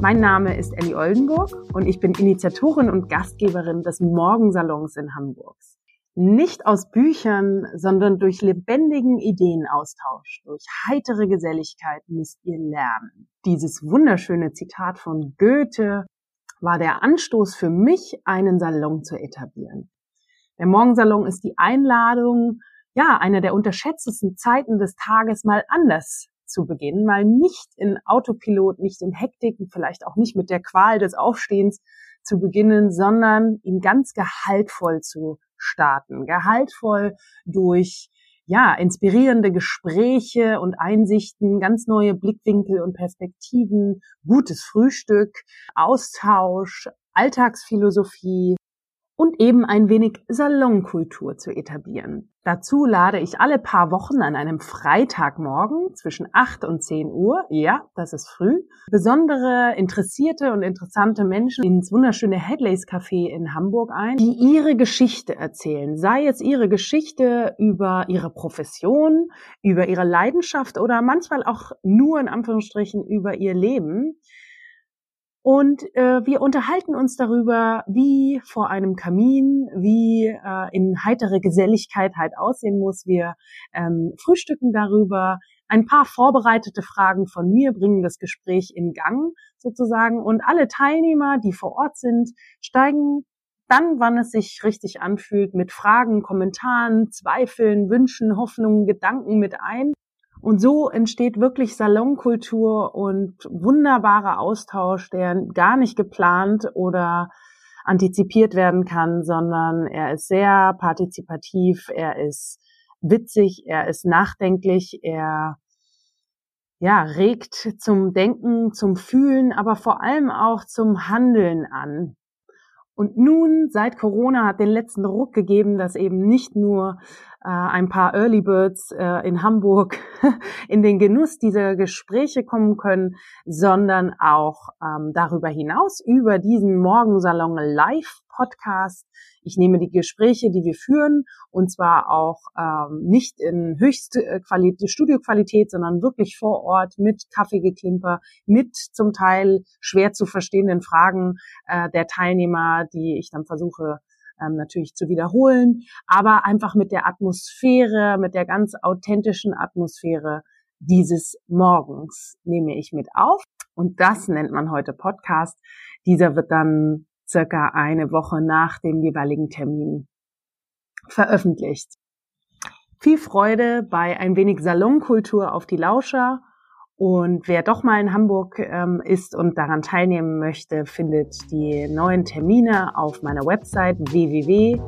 Mein Name ist Ellie Oldenburg und ich bin Initiatorin und Gastgeberin des Morgensalons in Hamburg. Nicht aus Büchern, sondern durch lebendigen Ideenaustausch, durch heitere Geselligkeit müsst ihr lernen. Dieses wunderschöne Zitat von Goethe war der Anstoß für mich, einen Salon zu etablieren. Der Morgensalon ist die Einladung, ja, eine der unterschätztesten Zeiten des Tages mal anders zu beginnen, mal nicht in Autopilot, nicht in Hektik und vielleicht auch nicht mit der Qual des Aufstehens zu beginnen, sondern ihn ganz gehaltvoll zu starten. Gehaltvoll durch ja, inspirierende Gespräche und Einsichten, ganz neue Blickwinkel und Perspektiven, gutes Frühstück, Austausch, Alltagsphilosophie, und eben ein wenig Salonkultur zu etablieren. Dazu lade ich alle paar Wochen an einem Freitagmorgen zwischen 8 und 10 Uhr, ja, das ist früh, besondere interessierte und interessante Menschen ins wunderschöne Headleys Café in Hamburg ein, die ihre Geschichte erzählen, sei es ihre Geschichte über ihre Profession, über ihre Leidenschaft oder manchmal auch nur in Anführungsstrichen über ihr Leben und äh, wir unterhalten uns darüber, wie vor einem Kamin, wie äh, in heitere Geselligkeit halt aussehen muss. Wir ähm, frühstücken darüber. Ein paar vorbereitete Fragen von mir bringen das Gespräch in Gang sozusagen. Und alle Teilnehmer, die vor Ort sind, steigen dann, wann es sich richtig anfühlt, mit Fragen, Kommentaren, Zweifeln, Wünschen, Hoffnungen, Gedanken mit ein. Und so entsteht wirklich Salonkultur und wunderbarer Austausch, der gar nicht geplant oder antizipiert werden kann, sondern er ist sehr partizipativ, er ist witzig, er ist nachdenklich, er ja, regt zum Denken, zum Fühlen, aber vor allem auch zum Handeln an. Und nun, seit Corona hat den letzten Ruck gegeben, dass eben nicht nur ein paar Early Birds äh, in Hamburg in den Genuss dieser Gespräche kommen können, sondern auch ähm, darüber hinaus über diesen Morgensalon Live Podcast. Ich nehme die Gespräche, die wir führen, und zwar auch ähm, nicht in höchste äh, Qualität, Studioqualität, sondern wirklich vor Ort mit Kaffeegeklimper, mit zum Teil schwer zu verstehenden Fragen äh, der Teilnehmer, die ich dann versuche ähm, natürlich zu wiederholen, aber einfach mit der Atmosphäre, mit der ganz authentischen Atmosphäre dieses Morgens nehme ich mit auf. Und das nennt man heute Podcast. Dieser wird dann circa eine Woche nach dem jeweiligen Termin veröffentlicht. Viel Freude bei ein wenig Salonkultur auf die Lauscher. Und wer doch mal in Hamburg ähm, ist und daran teilnehmen möchte, findet die neuen Termine auf meiner Website www.i-choose.de.